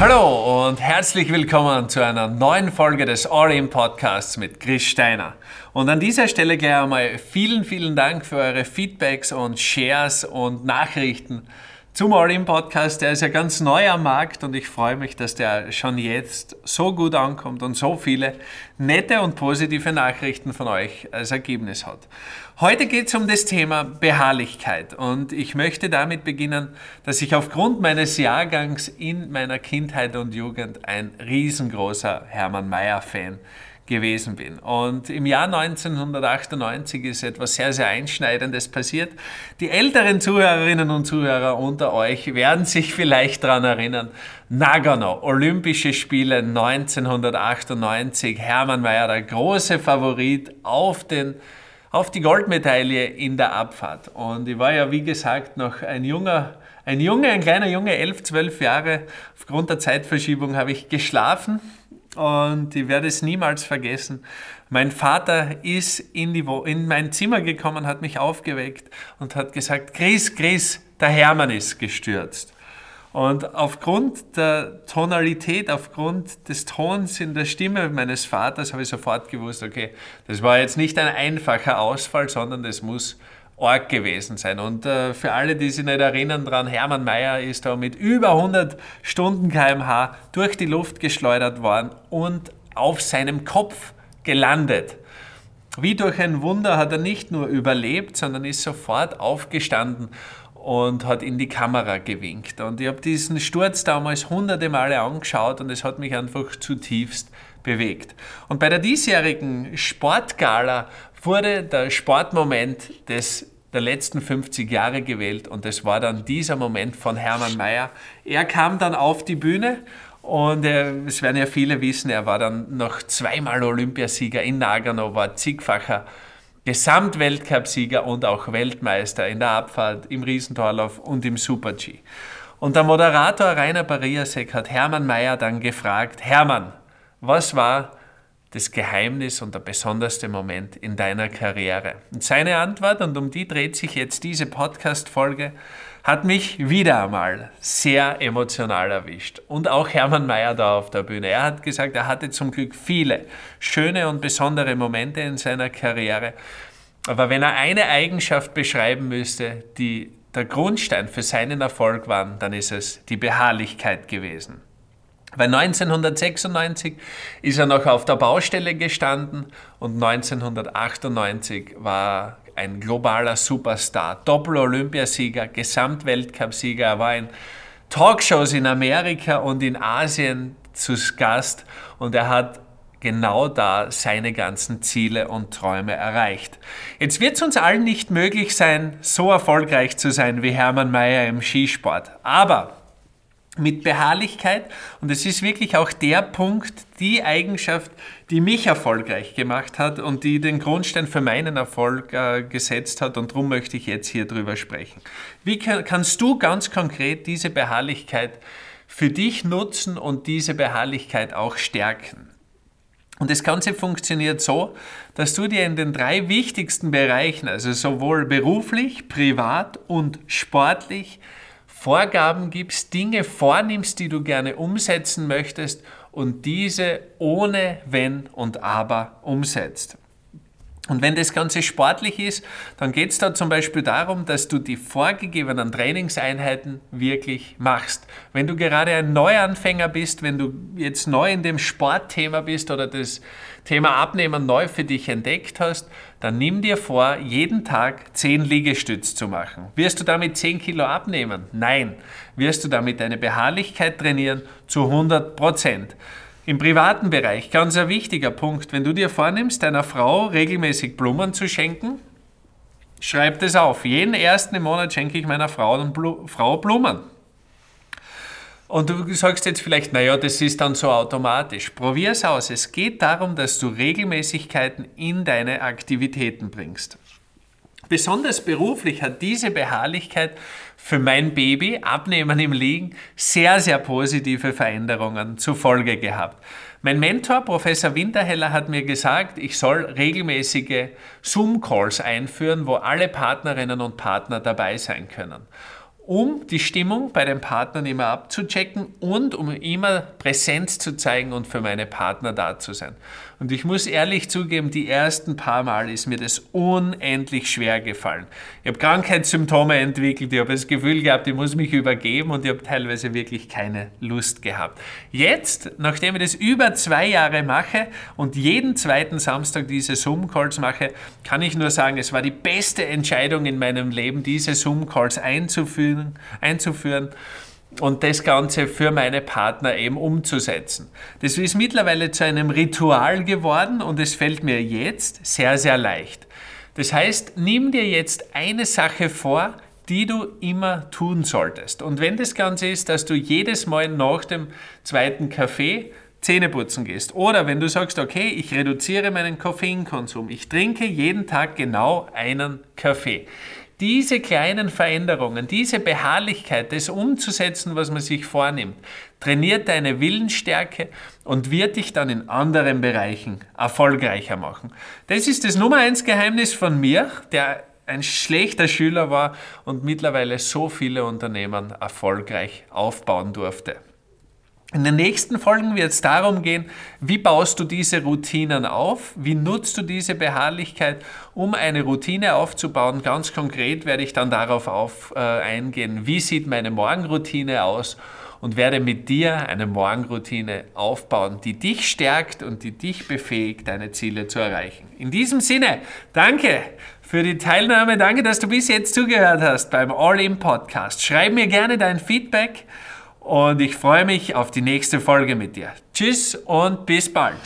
Hallo und herzlich willkommen zu einer neuen Folge des All-In Podcasts mit Chris Steiner. Und an dieser Stelle gleich einmal vielen, vielen Dank für eure Feedbacks und Shares und Nachrichten zum All-In Podcast. Der ist ja ganz neu am Markt und ich freue mich, dass der schon jetzt so gut ankommt und so viele nette und positive Nachrichten von euch als Ergebnis hat. Heute geht es um das Thema Beharrlichkeit und ich möchte damit beginnen, dass ich aufgrund meines Jahrgangs in meiner Kindheit und Jugend ein riesengroßer Hermann Mayer-Fan gewesen bin. Und im Jahr 1998 ist etwas sehr, sehr Einschneidendes passiert. Die älteren Zuhörerinnen und Zuhörer unter euch werden sich vielleicht daran erinnern. Nagano, Olympische Spiele 1998. Hermann Mayer, der große Favorit auf den auf die Goldmedaille in der Abfahrt. Und ich war ja, wie gesagt, noch ein junger, ein Junge, ein kleiner Junge, elf, zwölf Jahre. Aufgrund der Zeitverschiebung habe ich geschlafen und ich werde es niemals vergessen. Mein Vater ist in, die, in mein Zimmer gekommen, hat mich aufgeweckt und hat gesagt, Chris, Chris, der Hermann ist gestürzt. Und aufgrund der Tonalität, aufgrund des Tons in der Stimme meines Vaters habe ich sofort gewusst, okay, das war jetzt nicht ein einfacher Ausfall, sondern das muss arg gewesen sein. Und äh, für alle, die sich nicht erinnern dran, Hermann Mayer ist da mit über 100 Stunden kmh durch die Luft geschleudert worden und auf seinem Kopf gelandet. Wie durch ein Wunder hat er nicht nur überlebt, sondern ist sofort aufgestanden und hat in die Kamera gewinkt. Und ich habe diesen Sturz damals hunderte Male angeschaut und es hat mich einfach zutiefst bewegt. Und bei der diesjährigen Sportgala wurde der Sportmoment des der letzten 50 Jahre gewählt und es war dann dieser Moment von Hermann Mayer. Er kam dann auf die Bühne und äh, es werden ja viele wissen, er war dann noch zweimal Olympiasieger in Nagano, war zigfacher Gesamtweltcupsieger und auch Weltmeister in der Abfahrt, im Riesentorlauf und im Super-G. Und der Moderator Rainer Bariasek hat Hermann Mayer dann gefragt, Hermann, was war das Geheimnis und der besonderste Moment in deiner Karriere? Und seine Antwort, und um die dreht sich jetzt diese Podcast-Folge, hat mich wieder einmal sehr emotional erwischt. Und auch Hermann Mayer da auf der Bühne. Er hat gesagt, er hatte zum Glück viele schöne und besondere Momente in seiner Karriere. Aber wenn er eine Eigenschaft beschreiben müsste, die der Grundstein für seinen Erfolg war, dann ist es die Beharrlichkeit gewesen. Weil 1996 ist er noch auf der Baustelle gestanden und 1998 war ein globaler Superstar, Doppel-Olympiasieger, Gesamtweltcupsieger. Er war in Talkshows in Amerika und in Asien zu Gast und er hat genau da seine ganzen Ziele und Träume erreicht. Jetzt wird es uns allen nicht möglich sein, so erfolgreich zu sein wie Hermann Mayer im Skisport. Aber mit Beharrlichkeit. Und es ist wirklich auch der Punkt, die Eigenschaft, die mich erfolgreich gemacht hat und die den Grundstein für meinen Erfolg äh, gesetzt hat. Und darum möchte ich jetzt hier drüber sprechen. Wie kann, kannst du ganz konkret diese Beharrlichkeit für dich nutzen und diese Beharrlichkeit auch stärken? Und das Ganze funktioniert so, dass du dir in den drei wichtigsten Bereichen, also sowohl beruflich, privat und sportlich, Vorgaben gibst, Dinge vornimmst, die du gerne umsetzen möchtest und diese ohne Wenn und Aber umsetzt. Und wenn das Ganze sportlich ist, dann geht es da zum Beispiel darum, dass du die vorgegebenen Trainingseinheiten wirklich machst. Wenn du gerade ein Neuanfänger bist, wenn du jetzt neu in dem Sportthema bist oder das Thema Abnehmen neu für dich entdeckt hast, dann nimm dir vor, jeden Tag 10 Liegestütz zu machen. Wirst du damit 10 Kilo abnehmen? Nein. Wirst du damit deine Beharrlichkeit trainieren? Zu 100 Prozent. Im privaten Bereich, ganz ein wichtiger Punkt, wenn du dir vornimmst, deiner Frau regelmäßig Blumen zu schenken, schreib das auf. Jeden ersten Monat schenke ich meiner Frau, Frau Blumen. Und du sagst jetzt vielleicht, naja, das ist dann so automatisch. Probier es aus. Es geht darum, dass du Regelmäßigkeiten in deine Aktivitäten bringst. Besonders beruflich hat diese Beharrlichkeit für mein Baby, Abnehmen im Liegen, sehr, sehr positive Veränderungen zur Folge gehabt. Mein Mentor, Professor Winterheller, hat mir gesagt, ich soll regelmäßige Zoom-Calls einführen, wo alle Partnerinnen und Partner dabei sein können. Um die Stimmung bei den Partnern immer abzuchecken und um immer Präsenz zu zeigen und für meine Partner da zu sein. Und ich muss ehrlich zugeben, die ersten paar Mal ist mir das unendlich schwer gefallen. Ich habe Krankheitssymptome entwickelt, ich habe das Gefühl gehabt, ich muss mich übergeben und ich habe teilweise wirklich keine Lust gehabt. Jetzt, nachdem ich das über zwei Jahre mache und jeden zweiten Samstag diese Zoom-Calls mache, kann ich nur sagen, es war die beste Entscheidung in meinem Leben, diese Zoom-Calls einzuführen. Einzuführen und das Ganze für meine Partner eben umzusetzen. Das ist mittlerweile zu einem Ritual geworden und es fällt mir jetzt sehr, sehr leicht. Das heißt, nimm dir jetzt eine Sache vor, die du immer tun solltest. Und wenn das Ganze ist, dass du jedes Mal nach dem zweiten Kaffee Zähne putzen gehst. Oder wenn du sagst, okay, ich reduziere meinen Koffeinkonsum. Ich trinke jeden Tag genau einen Kaffee. Diese kleinen Veränderungen, diese Beharrlichkeit, das umzusetzen, was man sich vornimmt, trainiert deine Willensstärke und wird dich dann in anderen Bereichen erfolgreicher machen. Das ist das Nummer eins Geheimnis von mir, der ein schlechter Schüler war und mittlerweile so viele Unternehmen erfolgreich aufbauen durfte. In den nächsten Folgen wird es darum gehen, wie baust du diese Routinen auf, wie nutzt du diese Beharrlichkeit, um eine Routine aufzubauen. Ganz konkret werde ich dann darauf auf, äh, eingehen, wie sieht meine Morgenroutine aus und werde mit dir eine Morgenroutine aufbauen, die dich stärkt und die dich befähigt, deine Ziele zu erreichen. In diesem Sinne, danke für die Teilnahme, danke, dass du bis jetzt zugehört hast beim All-In Podcast. Schreib mir gerne dein Feedback und ich freue mich auf die nächste Folge mit dir. Tschüss und bis bald.